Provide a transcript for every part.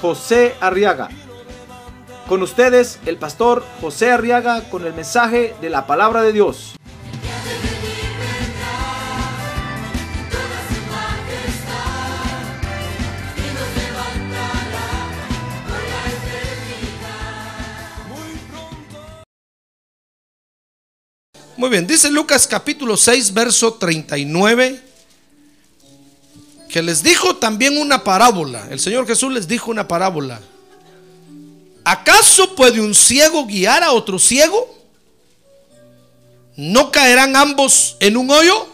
José Arriaga. Con ustedes, el pastor José Arriaga con el mensaje de la palabra de Dios. Muy bien, dice Lucas capítulo 6, verso 39, que les dijo también una parábola. El Señor Jesús les dijo una parábola. ¿Acaso puede un ciego guiar a otro ciego? ¿No caerán ambos en un hoyo?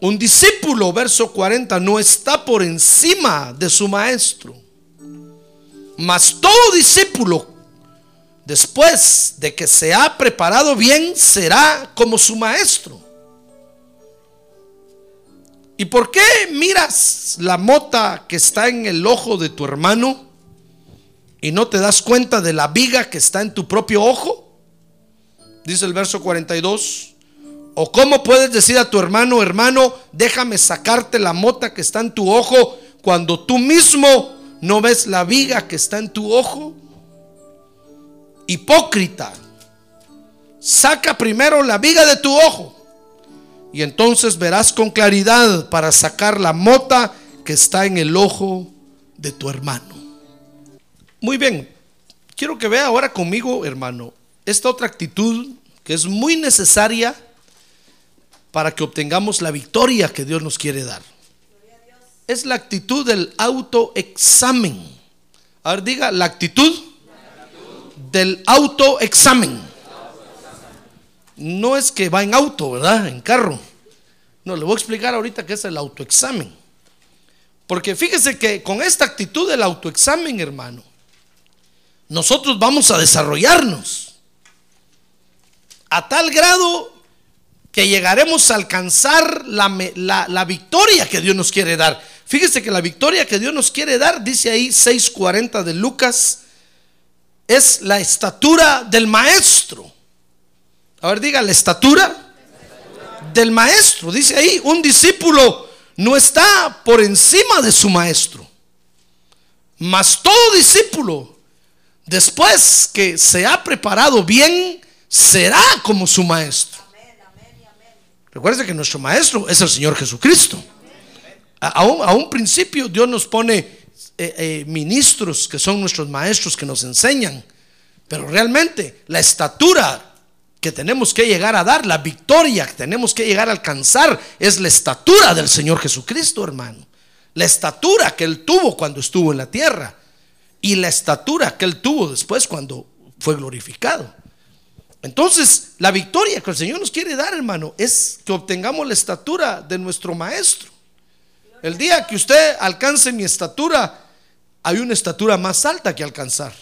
Un discípulo, verso 40, no está por encima de su maestro. Mas todo discípulo después de que se ha preparado bien, será como su maestro. ¿Y por qué miras la mota que está en el ojo de tu hermano y no te das cuenta de la viga que está en tu propio ojo? Dice el verso 42. ¿O cómo puedes decir a tu hermano, hermano, déjame sacarte la mota que está en tu ojo cuando tú mismo no ves la viga que está en tu ojo? hipócrita, saca primero la viga de tu ojo y entonces verás con claridad para sacar la mota que está en el ojo de tu hermano. Muy bien, quiero que vea ahora conmigo, hermano, esta otra actitud que es muy necesaria para que obtengamos la victoria que Dios nos quiere dar. Es la actitud del autoexamen. A ver, diga, la actitud del autoexamen. No es que va en auto, ¿verdad? En carro. No, le voy a explicar ahorita qué es el autoexamen. Porque fíjese que con esta actitud del autoexamen, hermano, nosotros vamos a desarrollarnos a tal grado que llegaremos a alcanzar la, la, victoria que Dios nos quiere dar. Fíjese que la victoria que Dios nos quiere dar, dice ahí 6.40 de Lucas, es la estatura del maestro. A ver, diga, la estatura del maestro. Dice ahí, un discípulo no está por encima de su maestro. Mas todo discípulo, después que se ha preparado bien, será como su maestro. Recuerde que nuestro maestro es el Señor Jesucristo. A, un, principio Dios nos pone eh, eh, ministros que son nuestros maestros que nos enseñan, pero realmente la estatura que tenemos que llegar a dar, la victoria que tenemos que llegar a alcanzar, es la estatura del Señor Jesucristo, hermano. La estatura que Él tuvo cuando estuvo en la tierra y la estatura que Él tuvo después cuando fue glorificado. Entonces, la victoria que el Señor nos quiere dar, hermano, es que obtengamos la estatura de nuestro Maestro. El día que usted alcance mi estatura, hay una estatura más alta que alcanzar.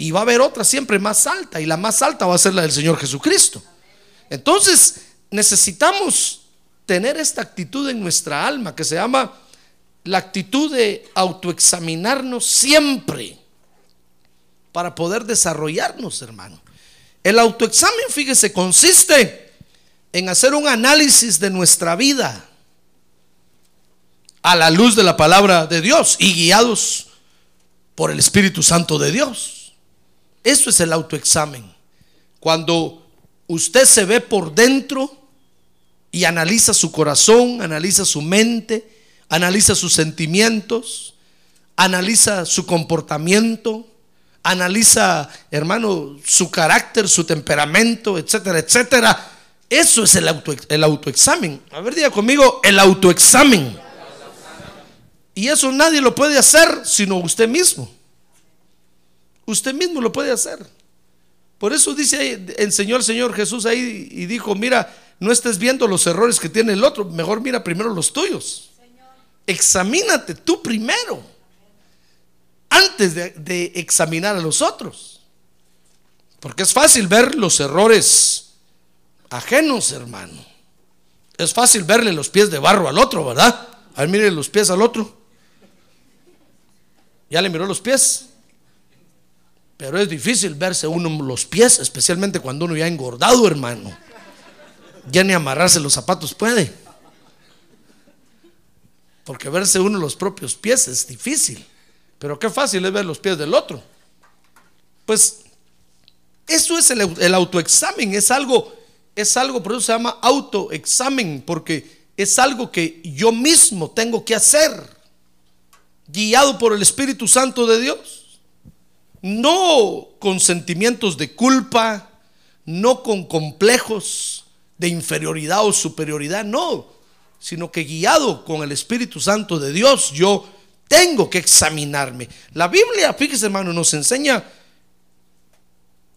Y va a haber otra siempre más alta. Y la más alta va a ser la del Señor Jesucristo. Entonces necesitamos tener esta actitud en nuestra alma que se llama la actitud de autoexaminarnos siempre para poder desarrollarnos, hermano. El autoexamen, fíjese, consiste en hacer un análisis de nuestra vida a la luz de la palabra de Dios y guiados por el Espíritu Santo de Dios. Eso es el autoexamen. Cuando usted se ve por dentro y analiza su corazón, analiza su mente, analiza sus sentimientos, analiza su comportamiento, analiza, hermano, su carácter, su temperamento, etcétera, etcétera. Eso es el, auto, el autoexamen. A ver, diga conmigo, el autoexamen. Y eso nadie lo puede hacer sino usted mismo. Usted mismo lo puede hacer. Por eso dice, enseñó el Señor Jesús ahí y dijo, mira, no estés viendo los errores que tiene el otro, mejor mira primero los tuyos. Examínate tú primero. antes de, de examinar a los otros. Porque es fácil ver los errores ajenos, hermano. Es fácil verle los pies de barro al otro, ¿verdad? A ver, mire los pies al otro. Ya le miró los pies. Pero es difícil verse uno los pies, especialmente cuando uno ya ha engordado, hermano. Ya ni amarrarse los zapatos puede. Porque verse uno los propios pies es difícil. Pero qué fácil es ver los pies del otro. Pues eso es el, el autoexamen, es algo, es algo, por eso se llama autoexamen, porque es algo que yo mismo tengo que hacer, guiado por el Espíritu Santo de Dios. No con sentimientos de culpa, no con complejos de inferioridad o superioridad, no, sino que guiado con el Espíritu Santo de Dios, yo tengo que examinarme. La Biblia, fíjese hermano, nos enseña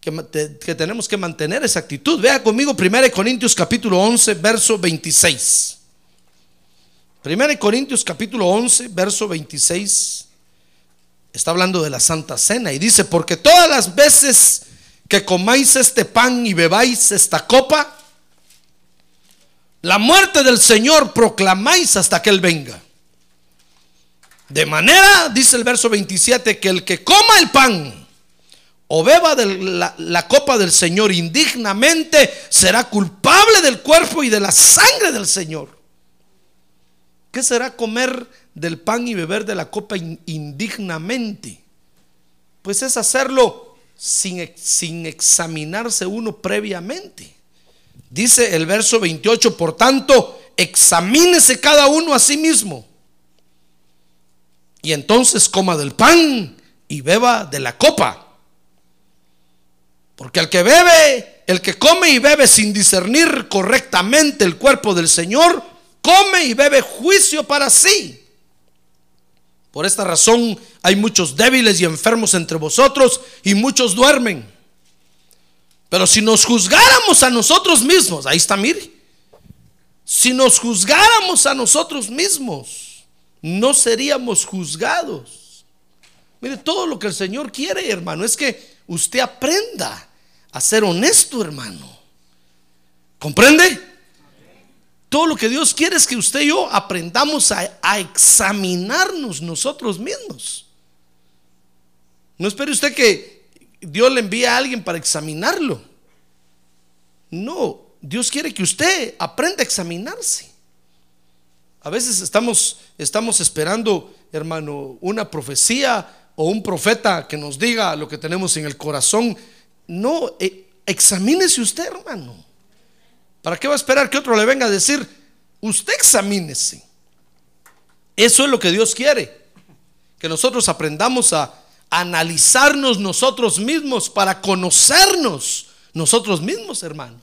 que, que, tenemos que mantener esa actitud. Vea conmigo 1 Corintios capítulo 11, verso 26. 1 Corintios capítulo 11, verso 26. Está hablando de la Santa Cena y dice, porque todas las veces que comáis este pan y bebáis esta copa, la muerte del Señor proclamáis hasta que Él venga. De manera, dice el verso 27, que el que coma el pan o beba de la, la, copa del Señor indignamente será culpable del cuerpo y de la sangre del Señor. ¿Qué será comer del pan y beber de la copa indignamente? Pues es hacerlo sin, sin examinarse uno previamente. Dice el verso 28, por tanto, examínese cada uno a sí mismo. Y entonces coma del pan y beba de la copa. Porque el que bebe, el que come y bebe sin discernir correctamente el cuerpo del Señor, come y bebe juicio para sí. Por esta razón hay muchos débiles y enfermos entre vosotros y muchos duermen. Pero si nos juzgáramos a nosotros mismos, ahí está, mire, si nos juzgáramos a nosotros mismos, no seríamos juzgados. Mire, todo lo que el Señor quiere, hermano, es que usted aprenda a ser honesto, hermano. ¿Comprende? Todo lo que Dios quiere es que usted y yo aprendamos a, examinarnos nosotros mismos. No espere usted que Dios le envíe a alguien para examinarlo. No, Dios quiere que usted aprenda a examinarse. A veces estamos, estamos esperando, hermano, una profecía o un profeta que nos diga lo que tenemos en el corazón. No, eh, examínese usted, hermano. ¿Para qué va a esperar que otro le venga a decir? Usted examínese. Eso es lo que Dios quiere. Que nosotros aprendamos a analizarnos nosotros mismos para conocernos nosotros mismos, hermano.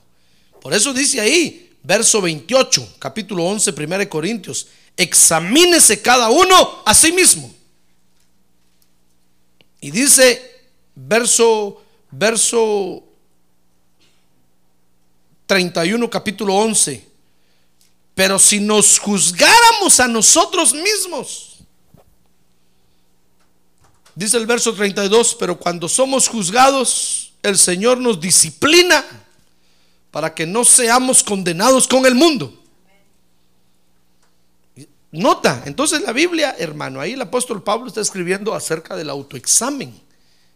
Por eso dice ahí, verso 28, capítulo 11, 1 Corintios, examínese cada uno a sí mismo. Y dice, verso, verso 31, capítulo 11. Pero si nos juzgáramos a nosotros mismos, dice el verso 32, pero cuando somos juzgados, el Señor nos disciplina para que no seamos condenados con el mundo. Nota, entonces la Biblia, hermano, ahí el apóstol Pablo está escribiendo acerca del autoexamen.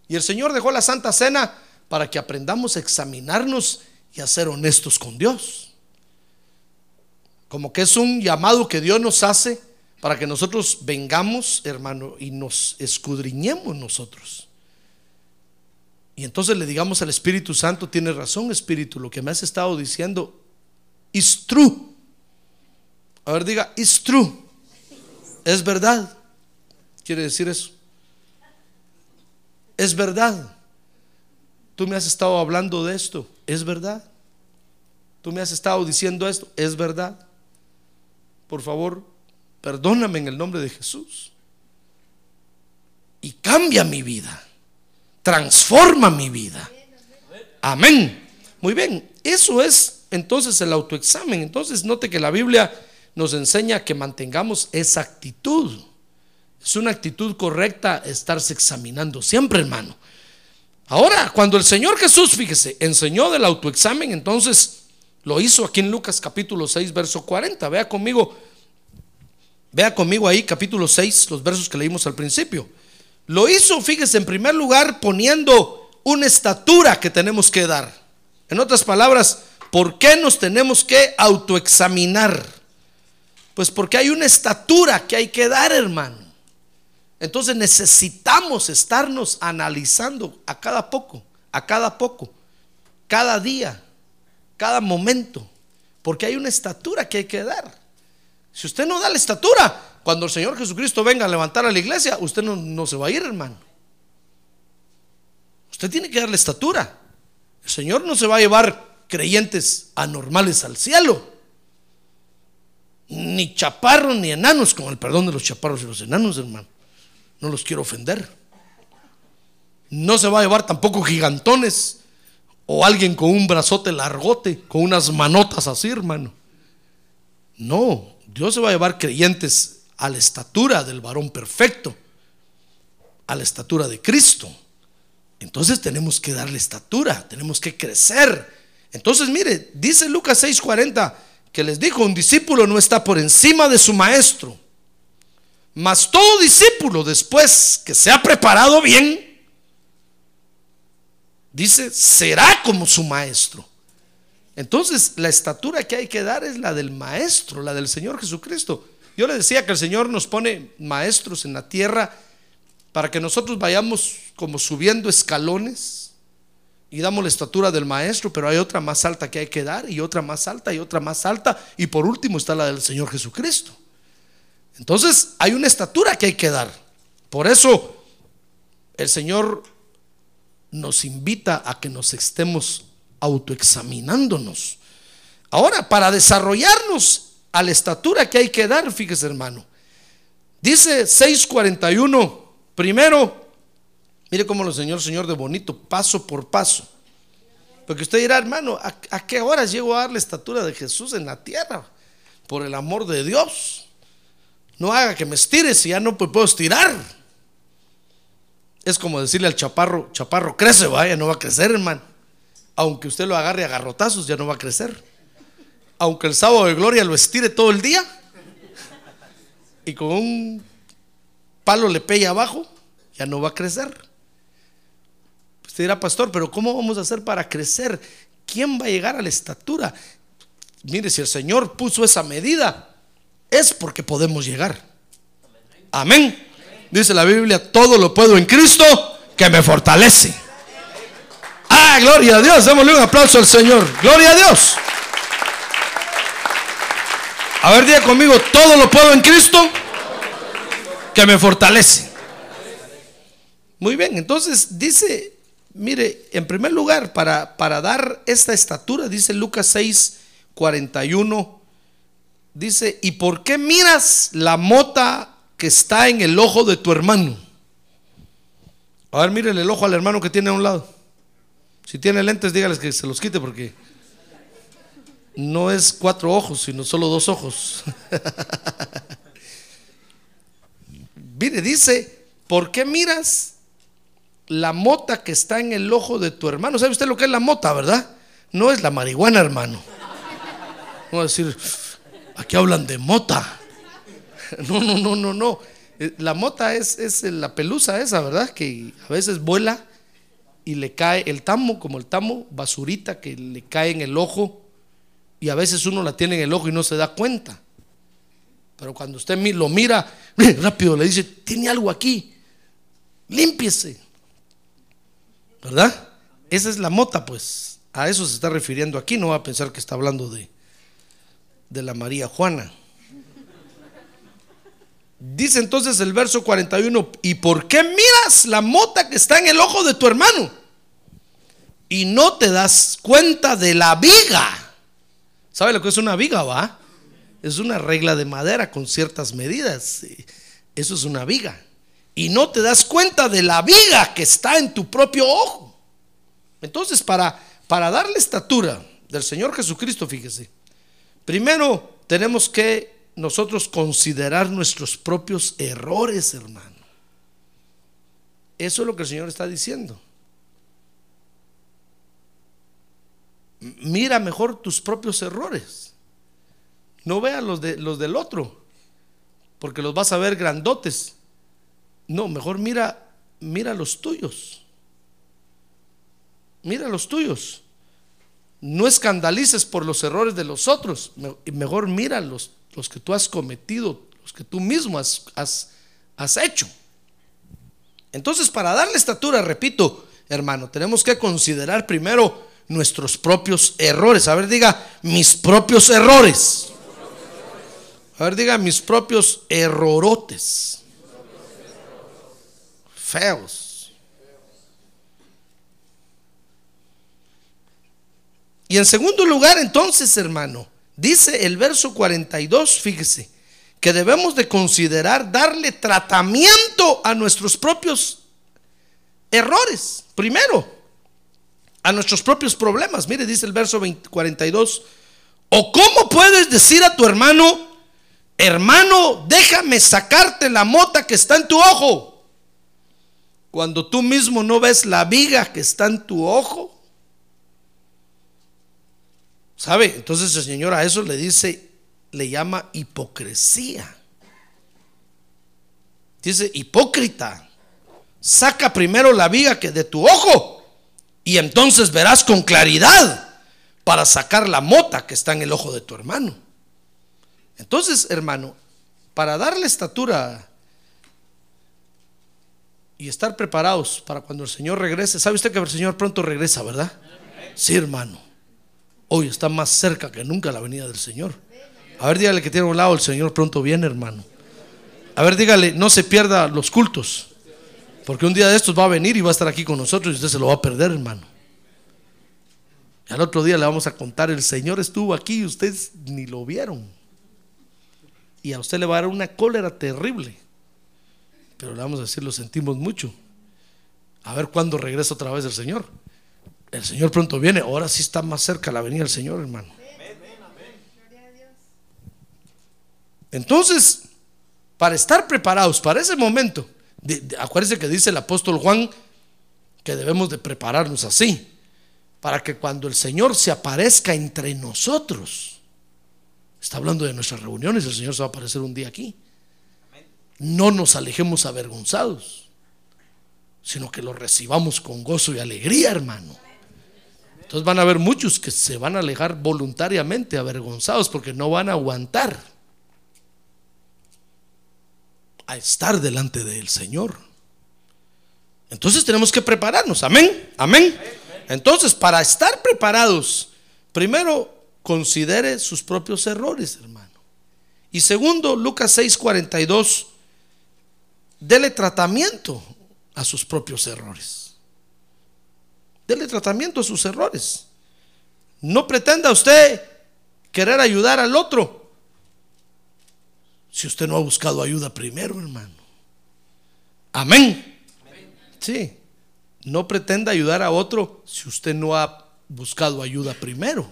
Y el Señor dejó la Santa Cena para que aprendamos a examinarnos y a ser honestos con Dios. Como que es un llamado que Dios nos hace para que nosotros vengamos, hermano, y nos escudriñemos nosotros. Y entonces le digamos al Espíritu Santo, tiene razón Espíritu, lo que me has estado diciendo is true. A ver, diga, is true. Es verdad. Quiere decir eso. Es verdad. Tú me has estado hablando de esto. ¿Es verdad? Tú me has estado diciendo esto. ¿Es verdad? Por favor, perdóname en el nombre de Jesús. Y cambia mi vida. Transforma mi vida. Amén. Muy bien. Eso es entonces el autoexamen. Entonces note que la Biblia nos enseña que mantengamos esa actitud. Es una actitud correcta estarse examinando siempre, hermano. Ahora, cuando el Señor Jesús, fíjese, enseñó del autoexamen, entonces lo hizo aquí en Lucas capítulo 6, verso 40. Vea conmigo, vea conmigo ahí capítulo 6, los versos que leímos al principio. Lo hizo, fíjese, en primer lugar poniendo una estatura que tenemos que dar. En otras palabras, ¿por qué nos tenemos que autoexaminar? Pues porque hay una estatura que hay que dar, hermano. Entonces necesitamos estarnos analizando a cada poco, a cada poco, cada día, cada momento, porque hay una estatura que hay que dar. Si usted no da la estatura, cuando el Señor Jesucristo venga a levantar a la iglesia, usted no, se va a ir, hermano. Usted tiene que darle estatura. El Señor no se va a llevar creyentes anormales al cielo. Ni chaparros ni enanos, con el perdón de los chaparros y los enanos, hermano. No los quiero ofender. No se va a llevar tampoco gigantones o alguien con un brazote largote, con unas manotas así, hermano. No, Dios se va a llevar creyentes a la estatura del varón perfecto, a la estatura de Cristo. Entonces tenemos que darle estatura, tenemos que crecer. Entonces, mire, dice Lucas 6:40 que les dijo, un discípulo no está por encima de su maestro, mas todo discípulo después que se ha preparado bien, dice, será como su maestro. Entonces, la estatura que hay que dar es la del maestro, la del Señor Jesucristo. Yo le decía que el Señor nos pone maestros en la tierra para que nosotros vayamos como subiendo escalones y damos la estatura del maestro, pero hay otra más alta que hay que dar y otra más alta y otra más alta y por último está la del Señor Jesucristo. Entonces hay una estatura que hay que dar. Por eso el Señor nos invita a que nos estemos autoexaminándonos. Ahora, para desarrollarnos a la estatura que hay que dar, fíjese hermano. Dice 641, primero, mire cómo lo el Señor de bonito, paso por paso. Porque usted dirá, hermano, ¿a, a qué horas llego a dar la estatura de Jesús en la tierra? Por el amor de Dios. No haga que me estire si ya no puedo estirar. Es como decirle al chaparro, chaparro, crece, vaya, no va a crecer, hermano. Aunque usted lo agarre a garrotazos, ya no va a crecer. Aunque el sábado de gloria lo estire todo el día y con un palo le pegue abajo, ya no va a crecer. Usted dirá, pastor, pero ¿cómo vamos a hacer para crecer? ¿Quién va a llegar a la estatura? Mire, si el Señor puso esa medida, es porque podemos llegar. Amén. Dice la Biblia, todo lo puedo en Cristo que me fortalece. Ah, gloria a Dios. Démosle un aplauso al Señor. Gloria a Dios. A ver, diga conmigo, todo lo puedo en Cristo que me fortalece. Muy bien, entonces dice, mire, en primer lugar, para, para dar esta estatura, dice Lucas 6, 41 Dice, ¿y por qué miras la mota que está en el ojo de tu hermano? A ver, miren el ojo al hermano que tiene a un lado. Si tiene lentes, dígales que se los quite porque no es cuatro ojos, sino solo dos ojos. Mire, dice, ¿por qué miras la mota que está en el ojo de tu hermano? ¿Sabe usted lo que es la mota, verdad? No es la marihuana, hermano. Vamos a decir, Aquí hablan de mota. No, no, no, no, no. Eh, la mota es, es la pelusa esa, ¿verdad? Que a veces vuela y le cae el tamo, como el tamo, basurita que le cae en el ojo y a veces uno la tiene en el ojo y no se da cuenta. Pero cuando usted lo mira, rápido le dice, tiene algo aquí, límpiese. ¿Verdad? Esa es la mota, pues. A eso se está refiriendo aquí, no va a pensar que está hablando de, de la María Juana. Dice entonces el verso 41, ¿y por qué miras la mota que está en el ojo de tu hermano? Y no te das cuenta de la viga. ¿Sabe lo que es una viga, va? Es una regla de madera con ciertas medidas. Eso es una viga. Y no te das cuenta de la viga que está en tu propio ojo. Entonces, para, para darle estatura del Señor Jesucristo, fíjese, Primero tenemos que nosotros considerar nuestros propios errores, hermano. Eso es lo que el Señor está diciendo. Mira mejor tus propios errores. No veas los, de, los del otro, porque los vas a ver grandotes. No, mejor mira, mira los tuyos. Mira los tuyos. No escandalices por los errores de los otros. Mejor mira los, los que tú has cometido, los que tú mismo has, has, has hecho. Entonces, para darle estatura, repito, hermano, tenemos que considerar primero nuestros propios errores. A ver, diga, mis propios errores. A ver, diga, mis propios errorotes. Feos. Y en segundo lugar, entonces, hermano, dice el verso 42, fíjese, que debemos de considerar darle tratamiento a nuestros propios errores. Primero, a nuestros propios problemas. Mire, dice el verso 42. ¿O cómo puedes decir a tu hermano, hermano, déjame sacarte la mota que está en tu ojo? Cuando tú mismo no ves la viga que está en tu ojo. ¿Sabe? Entonces el Señor a eso le dice, le llama hipocresía. Dice, hipócrita, saca primero la viga que de tu ojo y entonces verás con claridad para sacar la mota que está en el ojo de tu hermano. Entonces, hermano, para darle estatura y estar preparados para cuando el Señor regrese, ¿sabe usted que el Señor pronto regresa, verdad? Sí, hermano. Hoy está más cerca que nunca la venida del Señor. A ver, dígale que tiene un lado, el Señor pronto viene, hermano. A ver, dígale, no se pierda los cultos. Porque un día de estos va a venir y va a estar aquí con nosotros y usted se lo va a perder, hermano. Y al otro día le vamos a contar, el Señor estuvo aquí y ustedes ni lo vieron. Y a usted le va a dar una cólera terrible. Pero le vamos a decir, lo sentimos mucho. A ver cuándo regresa otra vez el Señor. El Señor pronto viene. Ahora sí está más cerca la venida del Señor, hermano. Entonces, para estar preparados para ese momento, acuérdense que dice el apóstol Juan que debemos de prepararnos así, para que cuando el Señor se aparezca entre nosotros, está hablando de nuestras reuniones, el Señor se va a aparecer un día aquí, no nos alejemos avergonzados, sino que lo recibamos con gozo y alegría, hermano. Entonces van a haber muchos que se van a alejar voluntariamente avergonzados porque no van a aguantar a estar delante del Señor. Entonces tenemos que prepararnos, amén, amén. Entonces, para estar preparados, primero considere sus propios errores, hermano. Y segundo, Lucas 6:42, dele tratamiento a sus propios errores. Dele tratamiento a sus errores. No pretenda usted querer ayudar al otro si usted no ha buscado ayuda primero, hermano. Amén. Sí. No pretenda ayudar a otro si usted no ha buscado ayuda primero.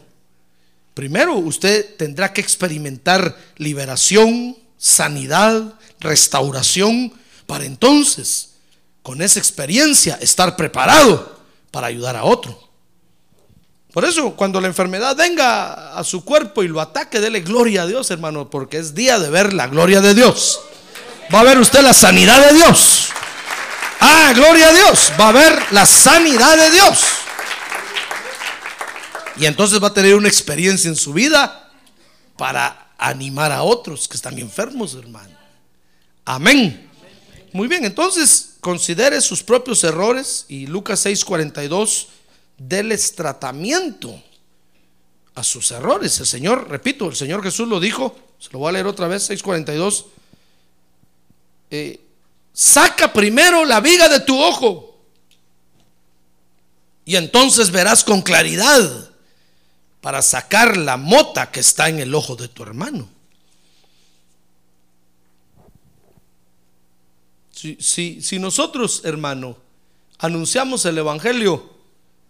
Primero usted tendrá que experimentar liberación, sanidad, restauración, para entonces, con esa experiencia, estar preparado para ayudar a otro. Por eso, cuando la enfermedad venga a su cuerpo y lo ataque, dele gloria a Dios, hermano, porque es día de ver la gloria de Dios. Va a ver usted la sanidad de Dios. Ah, gloria a Dios. Va a ver la sanidad de Dios. Y entonces va a tener una experiencia en su vida para animar a otros que están enfermos, hermano. Amén. Muy bien, entonces considere sus propios errores y Lucas 6:42 deles tratamiento a sus errores. El Señor, repito, el Señor Jesús lo dijo, se lo voy a leer otra vez, 642. Eh, saca primero la viga de tu ojo y entonces verás con claridad para sacar la mota que está en el ojo de tu hermano. Si, nosotros, hermano, anunciamos el Evangelio,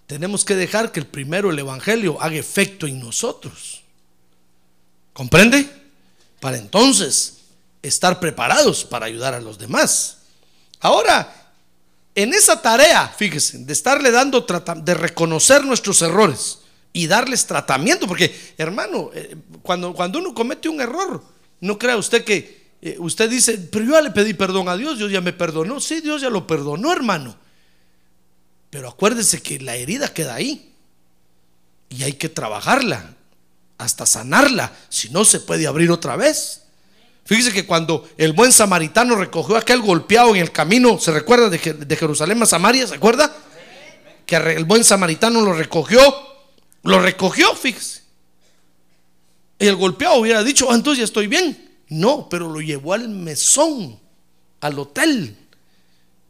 tenemos que dejar que el primero, el Evangelio, haga efecto en nosotros. ¿Comprende? para entonces estar preparados para ayudar a los demás. Ahora, en esa tarea, fíjese, de estarle dando, de reconocer nuestros errores y darles tratamiento, porque hermano, eh, cuando, cuando uno comete un error, no crea usted que eh, usted dice, pero yo ya le pedí perdón a Dios, Dios ya me perdonó. Sí, Dios ya lo perdonó, hermano. Pero acuérdese que la herida queda ahí y hay que trabajarla hasta sanarla, si no se puede abrir otra vez. Fíjese que cuando el buen samaritano recogió a aquel golpeado en el camino, ¿se recuerda de, Jerusalén a Samaria? ¿Se acuerda? Que el buen samaritano lo recogió, lo recogió, fíjese. Y el golpeado hubiera dicho, ah, entonces ya estoy bien. No, pero lo llevó al mesón, al hotel.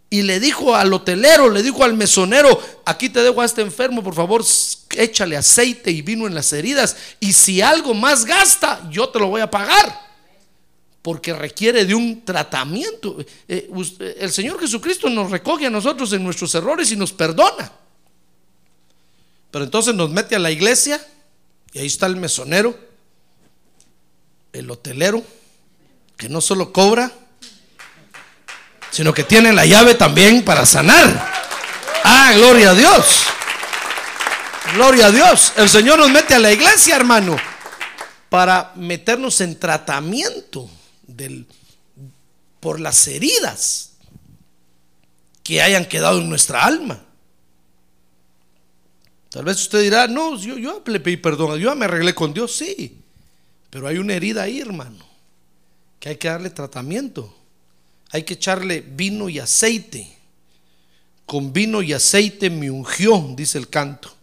Y le dijo al hotelero, le dijo al mesonero, aquí te dejo a este enfermo, por favor, échale aceite y vino en las heridas. Y si algo más gasta, yo te lo voy a pagar porque requiere de un tratamiento. Eh, el Señor Jesucristo nos recoge a nosotros en nuestros errores y nos perdona. Pero entonces nos mete a la iglesia y ahí está el mesonero, el hotelero, que no solo cobra, sino que tiene la llave también para sanar. Ah, gloria a Dios. Gloria a Dios. El Señor nos mete a la iglesia, hermano, para meternos en tratamiento por las heridas que hayan quedado en nuestra alma. Tal vez usted dirá, no, yo, yo le pedí perdón, yo me arreglé con Dios, sí, pero hay una herida ahí, hermano, que hay que darle tratamiento. Hay que echarle vino y aceite. Con vino y aceite me ungió, dice el canto,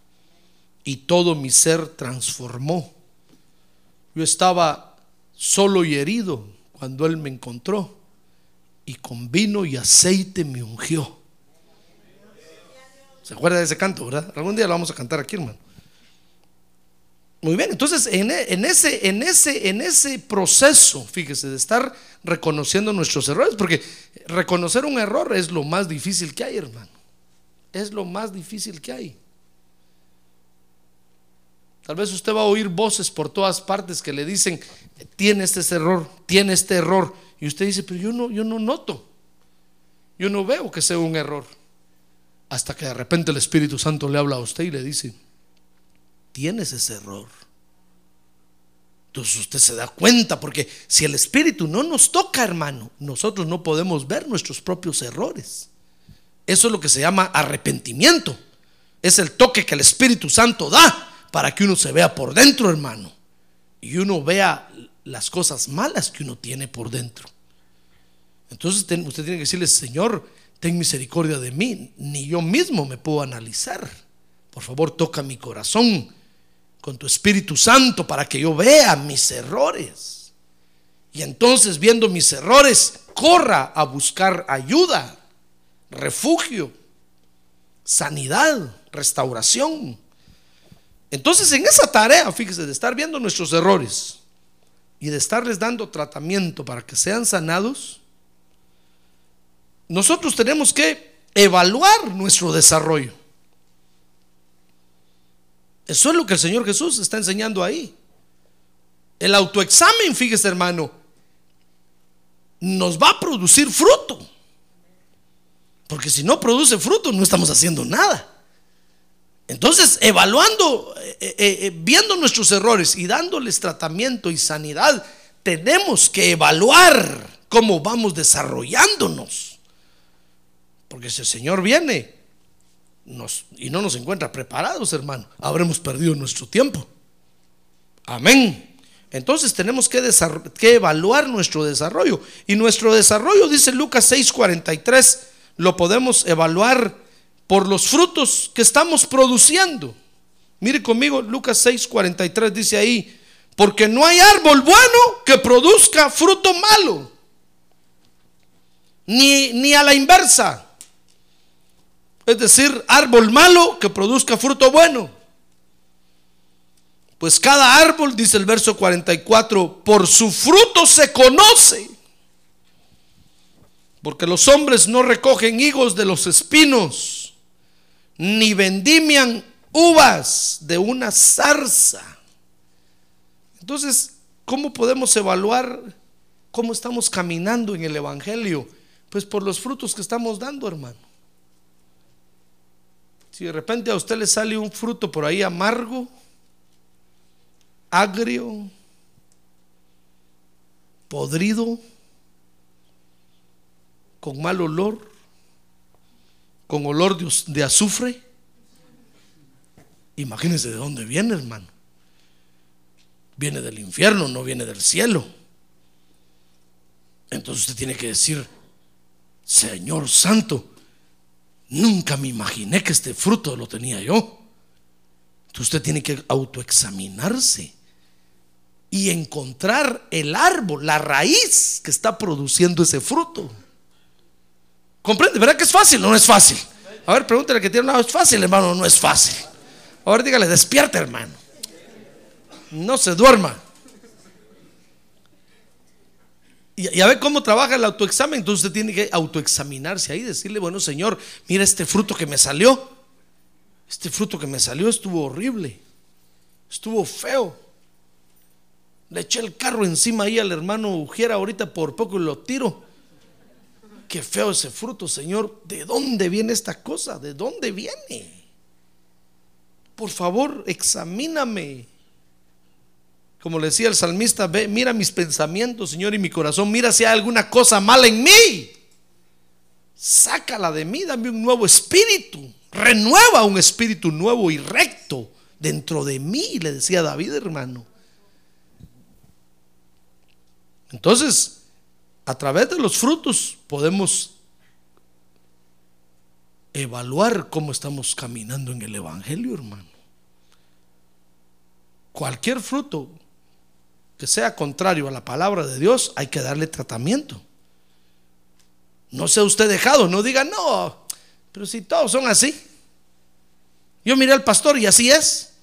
y todo mi ser transformó. Yo estaba solo y herido, cuando Él me encontró y con vino y aceite me ungió. ¿Se acuerda de ese canto, verdad? Algún día lo vamos a cantar aquí, hermano. Muy bien, entonces en, e, ese, ese proceso, fíjese, de estar reconociendo nuestros errores, porque reconocer un error es lo más difícil que hay, hermano. Es lo más difícil que hay. Tal vez usted va a oír voces por todas partes que le dicen, tiene este error, tiene este error. Y usted dice, pero yo no, yo no noto. Yo no veo que sea un error. Hasta que de repente el Espíritu Santo le habla a usted y le dice, tienes ese error. Entonces usted se da cuenta, porque si el Espíritu no nos toca, hermano, nosotros no podemos ver nuestros propios errores. Eso es lo que se llama arrepentimiento. Es el toque que el Espíritu Santo da para que uno se vea por dentro, hermano. Y uno vea las cosas malas que uno tiene por dentro. Entonces usted tiene que decirle, Señor, ten misericordia de mí. Ni yo mismo me puedo analizar. Por favor, toca mi corazón con tu Espíritu Santo para que yo vea mis errores. Y entonces, viendo mis errores, corra a buscar ayuda, refugio, sanidad, restauración. Entonces, en esa tarea, fíjese, de estar viendo nuestros errores y de estarles dando tratamiento para que sean sanados, nosotros tenemos que evaluar nuestro desarrollo. Eso es lo que el Señor Jesús está enseñando ahí. El autoexamen, fíjese hermano, nos va a producir fruto. Porque si no produce fruto, no estamos haciendo nada. Entonces, evaluando, eh, eh, eh, viendo nuestros errores y dándoles tratamiento y sanidad, tenemos que evaluar cómo vamos desarrollándonos. Porque si el Señor viene y no nos encuentra preparados, hermano, habremos perdido nuestro tiempo. Amén. Entonces tenemos que, que evaluar nuestro desarrollo. Y nuestro desarrollo, dice Lucas 6:43, lo podemos evaluar por los frutos que estamos produciendo. Mire conmigo, Lucas 6, 43 dice ahí, porque no hay árbol bueno que produzca fruto malo, ni, ni a la inversa. Es decir, árbol malo que produzca fruto bueno. Pues cada árbol, dice el verso 44, por su fruto se conoce. Porque los hombres no recogen higos de los espinos ni vendimian uvas de una zarza. Entonces, ¿cómo podemos evaluar cómo estamos caminando en el Evangelio? Pues por los frutos que estamos dando, hermano. Si de repente a usted le sale un fruto por ahí amargo, agrio, podrido, con mal olor, con olor de, azufre, imagínense de dónde viene, hermano. Viene del infierno, no viene del cielo. Entonces usted tiene que decir, Señor Santo, nunca me imaginé que este fruto lo tenía yo. Entonces usted tiene que autoexaminarse y encontrar el árbol, la raíz que está produciendo ese fruto. ¿Comprende? ¿Verdad que es fácil? No es fácil. A ver, pregúntale que tiene un lado, ¿es fácil, hermano? No es fácil. A ver, dígale, despierta, hermano. No se duerma. Y, a ver cómo trabaja el autoexamen. Entonces usted tiene que autoexaminarse ahí, decirle, bueno, Señor, mira este fruto que me salió. Este fruto que me salió estuvo horrible. Estuvo feo. Le eché el carro encima ahí al hermano Ujiera ahorita por poco y lo tiro. Qué feo ese fruto, Señor. ¿De dónde viene esta cosa? ¿De dónde viene? Por favor, examíname. Como le decía el salmista, mira mis pensamientos, Señor, y mi corazón, mira si hay alguna cosa mala en mí. Sácala de mí, dame un nuevo espíritu. Renueva un espíritu nuevo y recto dentro de mí, le decía David, hermano. Entonces, a través de los frutos podemos evaluar cómo estamos caminando en el Evangelio, hermano. Cualquier fruto que sea contrario a la palabra de Dios, hay que darle tratamiento. No sea usted dejado, no diga, no, pero si todos son así. Yo miré al pastor y así es.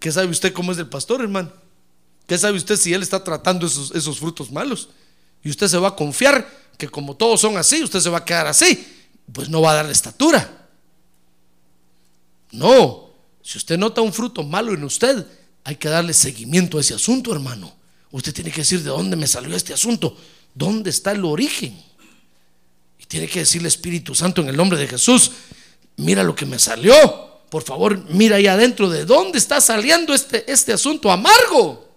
¿Qué sabe usted cómo es el pastor, hermano? ¿Qué sabe usted si él está tratando esos, frutos malos? Y usted se va a confiar que como todos son así, usted se va a quedar así. Pues no va a darle estatura. No, si usted nota un fruto malo en usted, hay que darle seguimiento a ese asunto, hermano. Usted tiene que decir de dónde me salió este asunto, dónde está el origen. Y tiene que decirle Espíritu Santo en el nombre de Jesús, mira lo que me salió. Por favor, mira ahí adentro de dónde está saliendo este, este asunto amargo,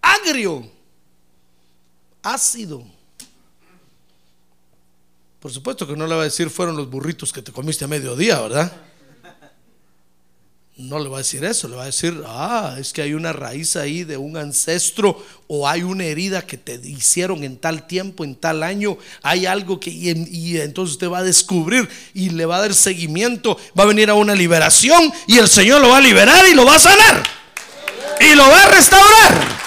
agrio, ácido. Por supuesto que no le va a decir fueron los burritos que te comiste a mediodía, ¿verdad? No le va a decir eso, le va a decir, ah, es que hay una raíz ahí de un ancestro o hay una herida que te hicieron en tal tiempo, en tal año, hay algo que, y, entonces usted va a descubrir y le va a dar seguimiento, va a venir a una liberación y el Señor lo va a liberar y lo va a sanar y lo va a restaurar.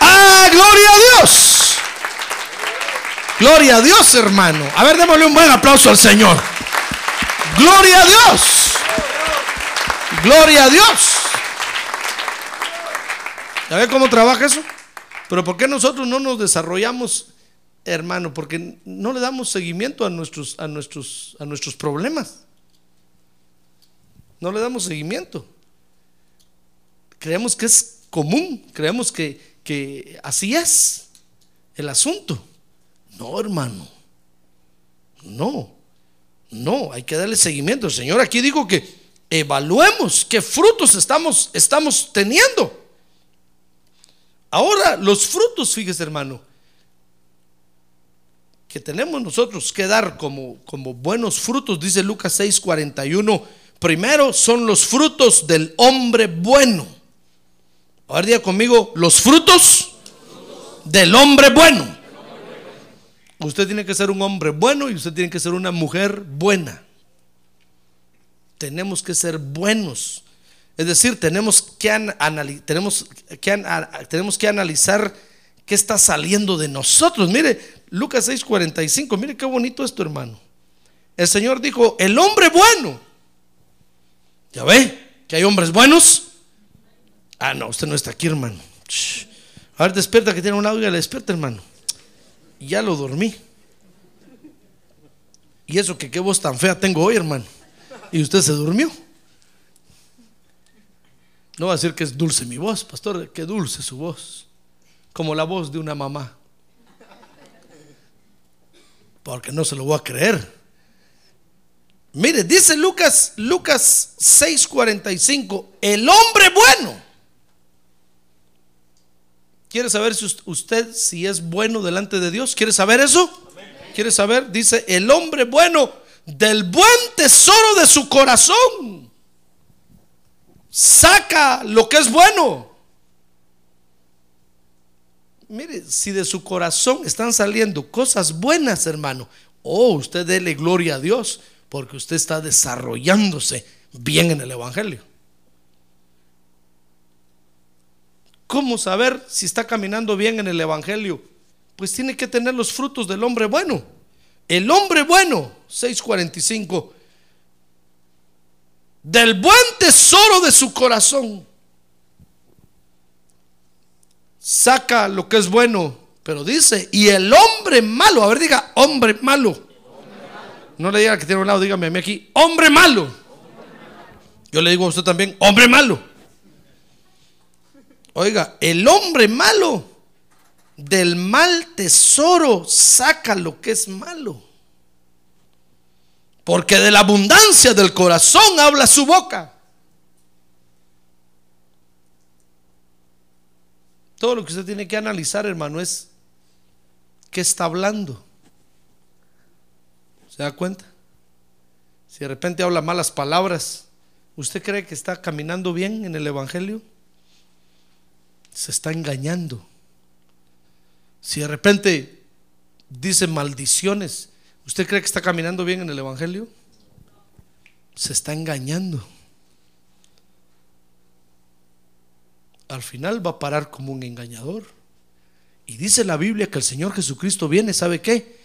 ¡Ah, gloria a Dios! Gloria a Dios, hermano. A ver, démosle un buen aplauso al Señor. Gloria a Dios. Gloria a Dios. ¿Ya ve cómo trabaja eso? Pero ¿por qué nosotros no nos desarrollamos, hermano? Porque no le damos seguimiento a nuestros, a nuestros, a nuestros problemas. No le damos seguimiento. Creemos que es común, creemos que, que así es el asunto. No, hermano. No, no, hay que darle seguimiento. El Señor aquí dijo que evaluemos qué frutos estamos, estamos teniendo. Ahora, los frutos, fíjese hermano, que tenemos nosotros que dar como, como buenos frutos, dice Lucas 6:41, primero son los frutos del hombre bueno. Ahora diga conmigo, los frutos del hombre bueno. Usted tiene que ser un hombre bueno y usted tiene que ser una mujer buena tenemos que ser buenos. Es decir, tenemos que, tenemos, que tenemos que analizar qué está saliendo de nosotros. Mire, Lucas 6:45, mire qué bonito esto, hermano. El Señor dijo, el hombre bueno. ¿Ya ve? Que hay hombres buenos. Ah, no, usted no está aquí, hermano. A ver, despierta que tiene un audio, le despierta, hermano. Ya lo dormí. Y eso que qué voz tan fea tengo hoy, hermano y usted se durmió. No va a decir que es dulce mi voz, pastor, que dulce su voz. Como la voz de una mamá. Porque no se lo voy a creer. Mire, dice Lucas, Lucas 6:45, el hombre bueno. ¿Quiere saber si usted si es bueno delante de Dios? ¿Quiere saber eso? ¿Quiere saber? Dice, el hombre bueno del buen tesoro de su corazón saca lo que es bueno. Mire, si de su corazón están saliendo cosas buenas, hermano, oh, usted dele gloria a Dios porque usted está desarrollándose bien en el Evangelio. ¿Cómo saber si está caminando bien en el Evangelio? Pues tiene que tener los frutos del hombre bueno. El hombre bueno, 645, del buen tesoro de su corazón, saca lo que es bueno, pero dice, y el hombre malo, a ver diga, hombre malo. No le diga que tiene un lado, dígame a mí aquí, hombre malo. Yo le digo a usted también, hombre malo. Oiga, el hombre malo del mal tesoro saca lo que es malo. Porque de la abundancia del corazón habla su boca. Todo lo que usted tiene que analizar, hermano, es qué está hablando. ¿Se da cuenta? Si de repente habla malas palabras, ¿usted cree que está caminando bien en el Evangelio? Se está engañando. Si de repente dice maldiciones, ¿usted cree que está caminando bien en el Evangelio? Se está engañando. Al final va a parar como un engañador. Y dice la Biblia que el Señor Jesucristo viene, ¿sabe qué?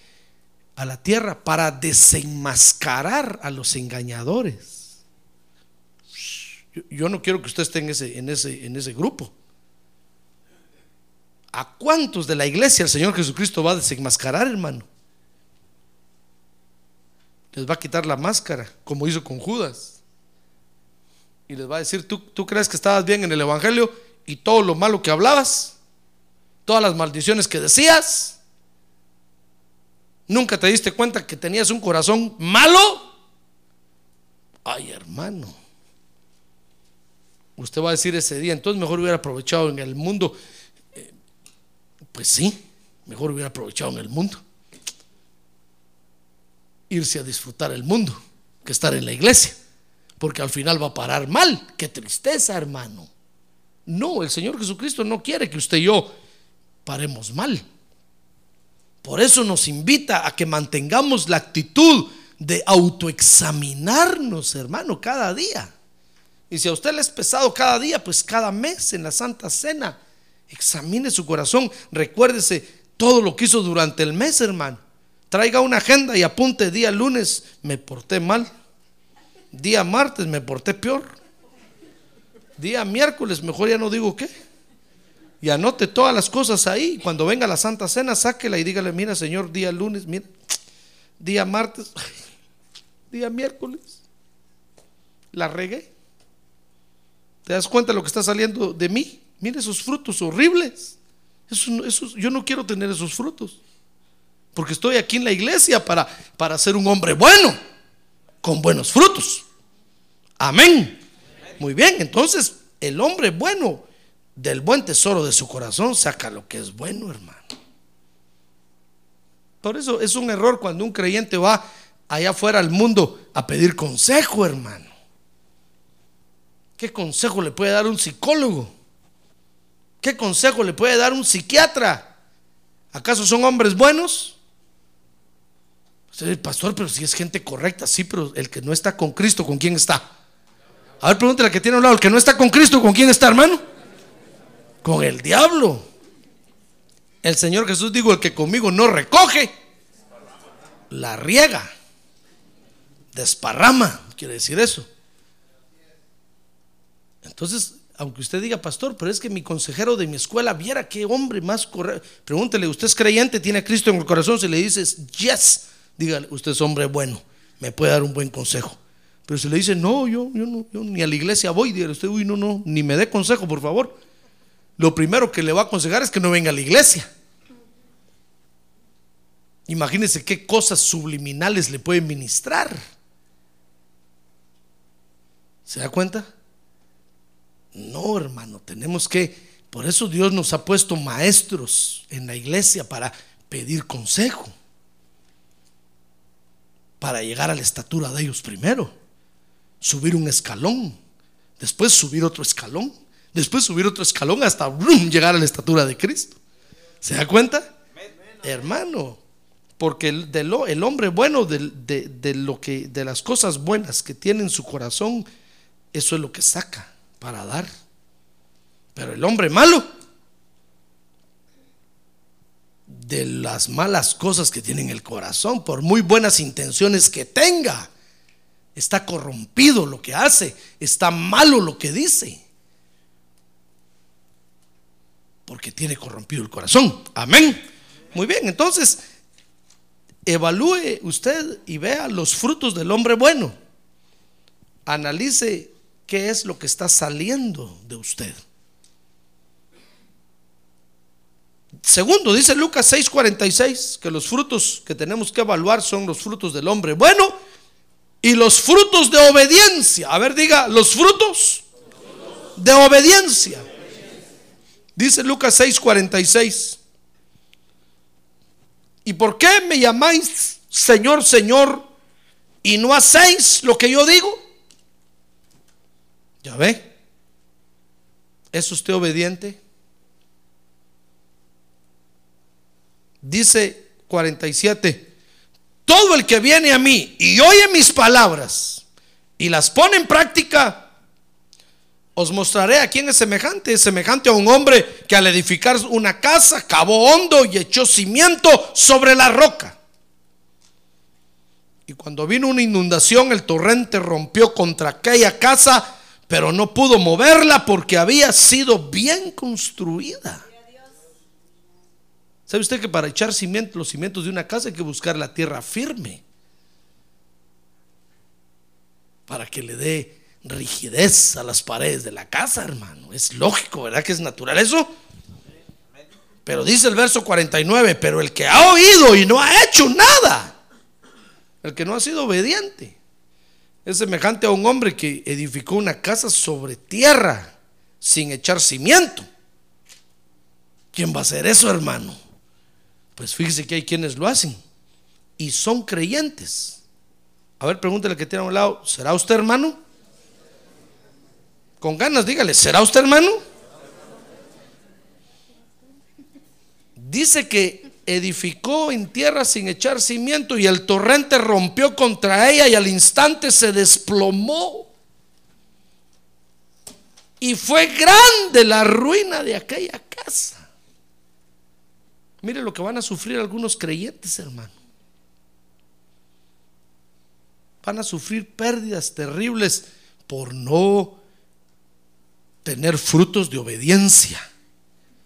a la tierra para desenmascarar a los engañadores. Yo, no quiero que usted esté en ese, en, ese, en ese grupo. ¿A cuántos de la iglesia el Señor Jesucristo va a desenmascarar, hermano? Les va a quitar la máscara, como hizo con Judas. Y les va a decir, ¿tú, tú crees que estabas bien en el Evangelio y todo lo malo que hablabas? Todas las maldiciones que decías ¿Nunca te diste cuenta que tenías un corazón malo? Ay, hermano. Usted va a decir ese día, entonces mejor hubiera aprovechado en el mundo. Pues sí, mejor hubiera aprovechado en el mundo. Irse a disfrutar el mundo que estar en la iglesia. Porque al final va a parar mal. Qué tristeza, hermano. No, el Señor Jesucristo no quiere que usted y yo paremos mal. Por eso nos invita a que mantengamos la actitud de autoexaminarnos, hermano, cada día. Y si a usted le es pesado cada día, pues cada mes en la Santa Cena, examine su corazón, recuérdese todo lo que hizo durante el mes, hermano. Traiga una agenda y apunte día lunes, me porté mal. Día martes, me porté peor. Día miércoles, mejor ya no digo qué y anote todas las cosas ahí. Cuando venga la Santa Cena, sáquela y dígale, mira Señor, día lunes, mira, día martes, día miércoles, la regué. ¿Te das cuenta de lo que está saliendo de mí? Mira esos frutos horribles. yo no quiero tener esos frutos. Porque estoy aquí en la iglesia para, para ser un hombre bueno, con buenos frutos. Amén. Muy bien, entonces el hombre bueno del buen tesoro de su corazón saca lo que es bueno, hermano. Por eso es un error cuando un creyente va allá afuera al mundo a pedir consejo, hermano. ¿Qué consejo le puede dar un psicólogo? ¿Qué consejo le puede dar un psiquiatra? ¿Acaso son hombres buenos? pastor, pero si es gente correcta, sí, pero el que no está con Cristo, ¿con quién está? A ver, pregúntale al que tiene a un lado, el que no está con Cristo, ¿con quién está, hermano? con el diablo. El Señor Jesús dijo, el que conmigo no recoge, la riega, desparrama, quiere decir eso. Entonces, aunque usted diga, pastor, pero es que mi consejero de mi escuela viera qué hombre más correcto. Pregúntele, ¿usted es creyente? ¿Tiene a Cristo en el corazón? Si le dices, yes, dígale, usted es hombre bueno, me puede dar un buen consejo. Pero si le dice, no, yo, yo, no, yo ni a la iglesia voy, dígale usted, uy, no, no, ni me dé consejo, por favor. Lo primero que le va a aconsejar es que no venga a la iglesia. Imagínense qué cosas subliminales le pueden ministrar. ¿Se da cuenta? No, hermano, tenemos que, por eso Dios nos ha puesto maestros en la iglesia para pedir consejo, para llegar a la estatura de ellos primero, subir un escalón, después subir otro escalón, después subir otro escalón hasta llegar a la estatura de Cristo. ¿Se da cuenta? Hermano, porque el, el hombre bueno de- de lo que, de las cosas buenas que tiene en su corazón, eso es lo que saca para dar. Pero el hombre malo, de las malas cosas que tiene en el corazón, por muy buenas intenciones que tenga, está corrompido lo que hace, está malo lo que dice, porque tiene corrompido el corazón. Amén. Muy bien, entonces evalúe usted y vea los frutos del hombre bueno. Analice qué es lo que está saliendo de usted. Segundo, dice Lucas 6:46 que los frutos que tenemos que evaluar son los frutos del hombre bueno y los frutos de obediencia. A ver, diga, los frutos de obediencia. Dice Lucas 6:46. ¿Y por qué me llamáis Señor, Señor y no hacéis lo que yo digo? ¿Ya ve? ¿Es usted obediente? Dice 47, todo el que viene a mí y oye mis palabras y las pone en práctica, os mostraré a quién es semejante. Es semejante a un hombre que al edificar una casa cavó hondo y echó cimiento sobre la roca. Y cuando vino una inundación, el torrente rompió contra aquella casa, pero no pudo moverla porque había sido bien construida. ¿Sabe usted que para echar cimiento, los cimientos de una casa hay que buscar la tierra firme? Para que le dé rigidez a las paredes de la casa, hermano. Es lógico, ¿verdad que es natural eso? Pero dice el verso 49, pero el que ha oído y no ha hecho nada, el que no ha sido obediente, es semejante a un hombre que edificó una casa sobre tierra sin echar cimiento. ¿Quién va a hacer eso, hermano? Pues fíjese que hay quienes lo hacen y son creyentes. A ver, pregúntele que tiene a un lado, ¿será usted hermano? Con ganas, dígale, ¿será usted hermano? Dice que edificó en tierra sin echar cimiento y el torrente rompió contra ella y al instante se desplomó. Y fue grande la ruina de aquella casa. Mire lo que van a sufrir algunos creyentes, hermano. Van a sufrir pérdidas terribles por no tener frutos de obediencia.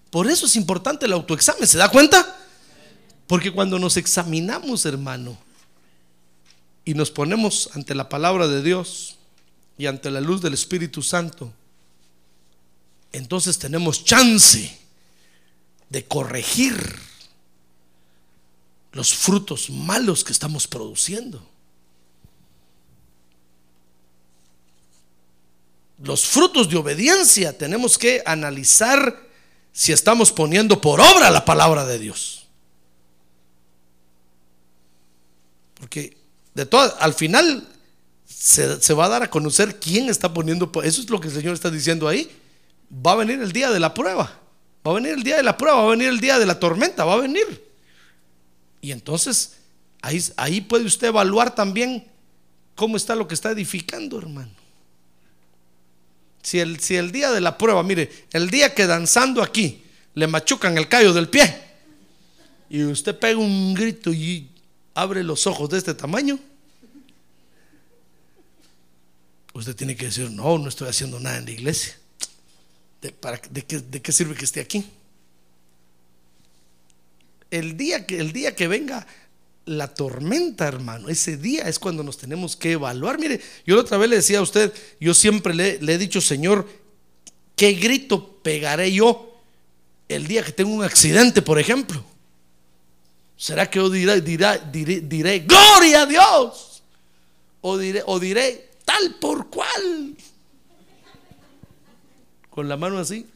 Por eso es importante el autoexamen, ¿se da cuenta? Porque cuando nos examinamos, hermano, y nos ponemos ante la palabra de Dios y ante la luz del Espíritu Santo, entonces tenemos chance de corregir los frutos malos que estamos produciendo. Los frutos de obediencia tenemos que analizar si estamos poniendo por obra la palabra de Dios. Porque de todas, al final se, se va a dar a conocer quién está poniendo, eso es lo que el Señor está diciendo ahí. Va a venir el día de la prueba, va a venir el día de la prueba, va a venir el día de la tormenta, va a venir. Y entonces ahí, ahí puede usted evaluar también cómo está lo que está edificando, hermano. Si el, si el día de la prueba, mire, el día que danzando aquí le machucan el callo del pie y usted pega un grito y abre los ojos de este tamaño, usted tiene que decir, no, no estoy haciendo nada en la iglesia. ¿De, para, de, qué, de qué sirve que esté aquí? El día que, el día que venga la tormenta, hermano, ese día es cuando nos tenemos que evaluar. Mire, yo la otra vez le decía a usted, yo siempre le, le he dicho, Señor, ¿qué grito pegaré yo el día que tengo un accidente, por ejemplo? ¿Será que yo diré, diré, diré, gloria a Dios? O diré, o diré tal por cual. Con la mano así.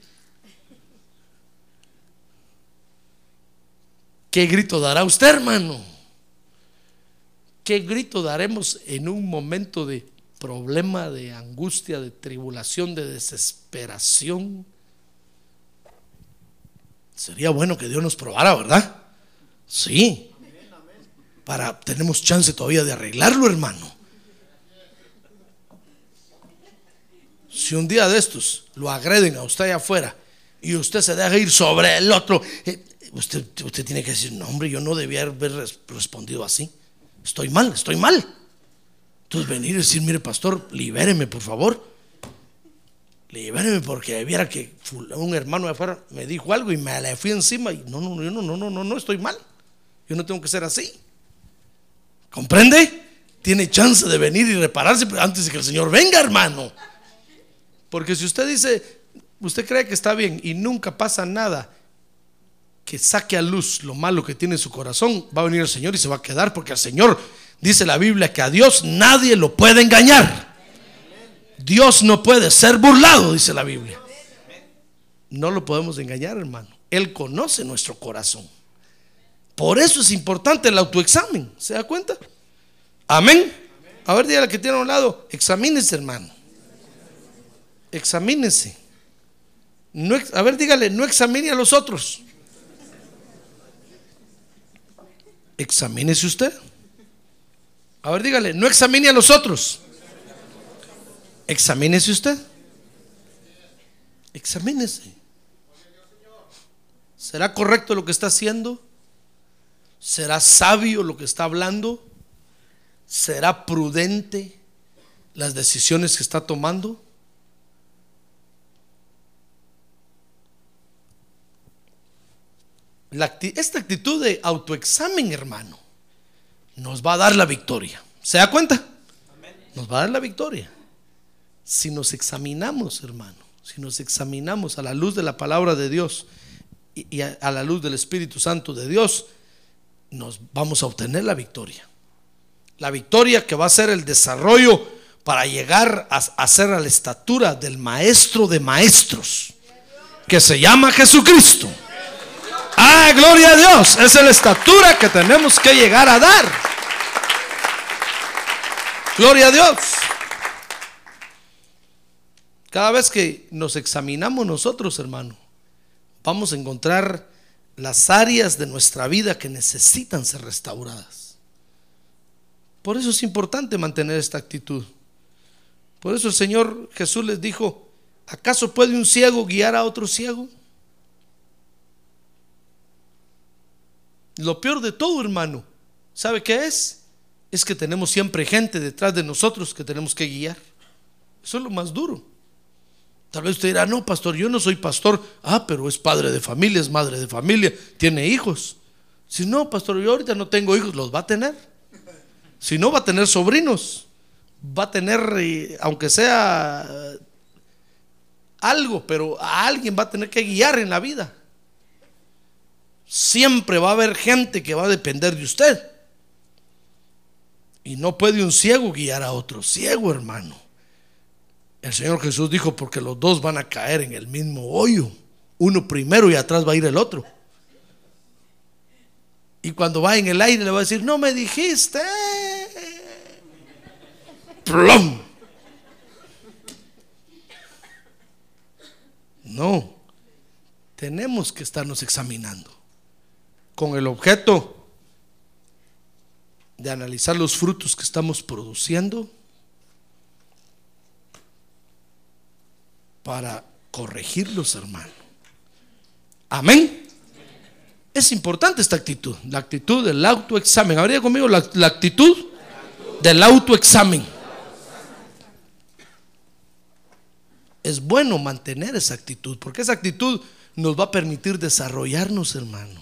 ¿Qué grito dará usted, hermano? ¿Qué grito daremos en un momento de problema, de angustia, de tribulación, de desesperación? Sería bueno que Dios nos probara, ¿verdad? Sí. Para tenemos chance todavía de arreglarlo, hermano. Si un día de estos lo agreden a usted allá afuera y usted se deja ir sobre el otro, eh, usted, usted tiene que decir, no hombre, yo no debía haber respondido así. Estoy mal, estoy mal. Entonces venir y decir, mire pastor, libéreme por favor. Libéreme porque viera que un hermano de afuera me dijo algo y me le fui encima y no, no, no, no, no, no, no, estoy mal. Yo no tengo que ser así. ¿Comprende? Tiene chance de venir y repararse antes de que el Señor venga, hermano. Porque si usted dice, usted cree que está bien y nunca pasa nada que saque a luz lo malo que tiene en su corazón, va a venir el Señor y se va a quedar porque el Señor dice la Biblia que a Dios nadie lo puede engañar. Dios no puede ser burlado, dice la Biblia. No lo podemos engañar, hermano. Él conoce nuestro corazón. Por eso es importante el autoexamen. ¿Se da cuenta? Amén. A ver, dígale que tiene a un lado, examínese, hermano. Examínese. No, a ver, dígale, no examine a los otros. Examínese usted. A ver, dígale, no examine a los otros. Examínese usted. Examínese. ¿Será correcto lo que está haciendo? ¿Será sabio lo que está hablando? ¿Será prudente las decisiones que está tomando? esta actitud de autoexamen, hermano, nos va a dar la victoria. ¿Se da cuenta? Nos va a dar la victoria. Si nos examinamos, hermano, si nos examinamos a la luz de la palabra de Dios y, a, la luz del Espíritu Santo de Dios, nos vamos a obtener la victoria. La victoria que va a ser el desarrollo para llegar a, a ser a la estatura del maestro de maestros, que se llama Jesucristo. Ah, gloria a Dios. Esa es la estatura que tenemos que llegar a dar. Gloria a Dios. Cada vez que nos examinamos nosotros, hermano, vamos a encontrar las áreas de nuestra vida que necesitan ser restauradas. Por eso es importante mantener esta actitud. Por eso el Señor Jesús les dijo, ¿acaso puede un ciego guiar a otro ciego? Lo peor de todo, hermano, ¿sabe qué es? Es que tenemos siempre gente detrás de nosotros que tenemos que guiar. Eso es lo más duro. Tal vez usted dirá, no, pastor, yo no soy pastor. Ah, pero es padre de familia, es madre de familia, tiene hijos. Si no, pastor, yo ahorita no tengo hijos, los va a tener. Si no, va a tener sobrinos. Va a tener, eh, aunque sea eh, algo, pero a alguien va a tener que guiar en la vida siempre va a haber gente que va a depender de usted. Y no puede un ciego guiar a otro ciego, hermano. El Señor Jesús dijo, porque los dos van a caer en el mismo hoyo. Uno primero y atrás va a ir el otro. Y cuando va en el aire le va a decir, no me dijiste. ¡Plum! No, tenemos que estarnos examinando con el objeto de analizar los frutos que estamos produciendo para corregirlos, hermano. Amén. Es importante esta actitud, la actitud del autoexamen. Habría conmigo la, la actitud del autoexamen. Es bueno mantener esa actitud, porque esa actitud nos va a permitir desarrollarnos, hermano.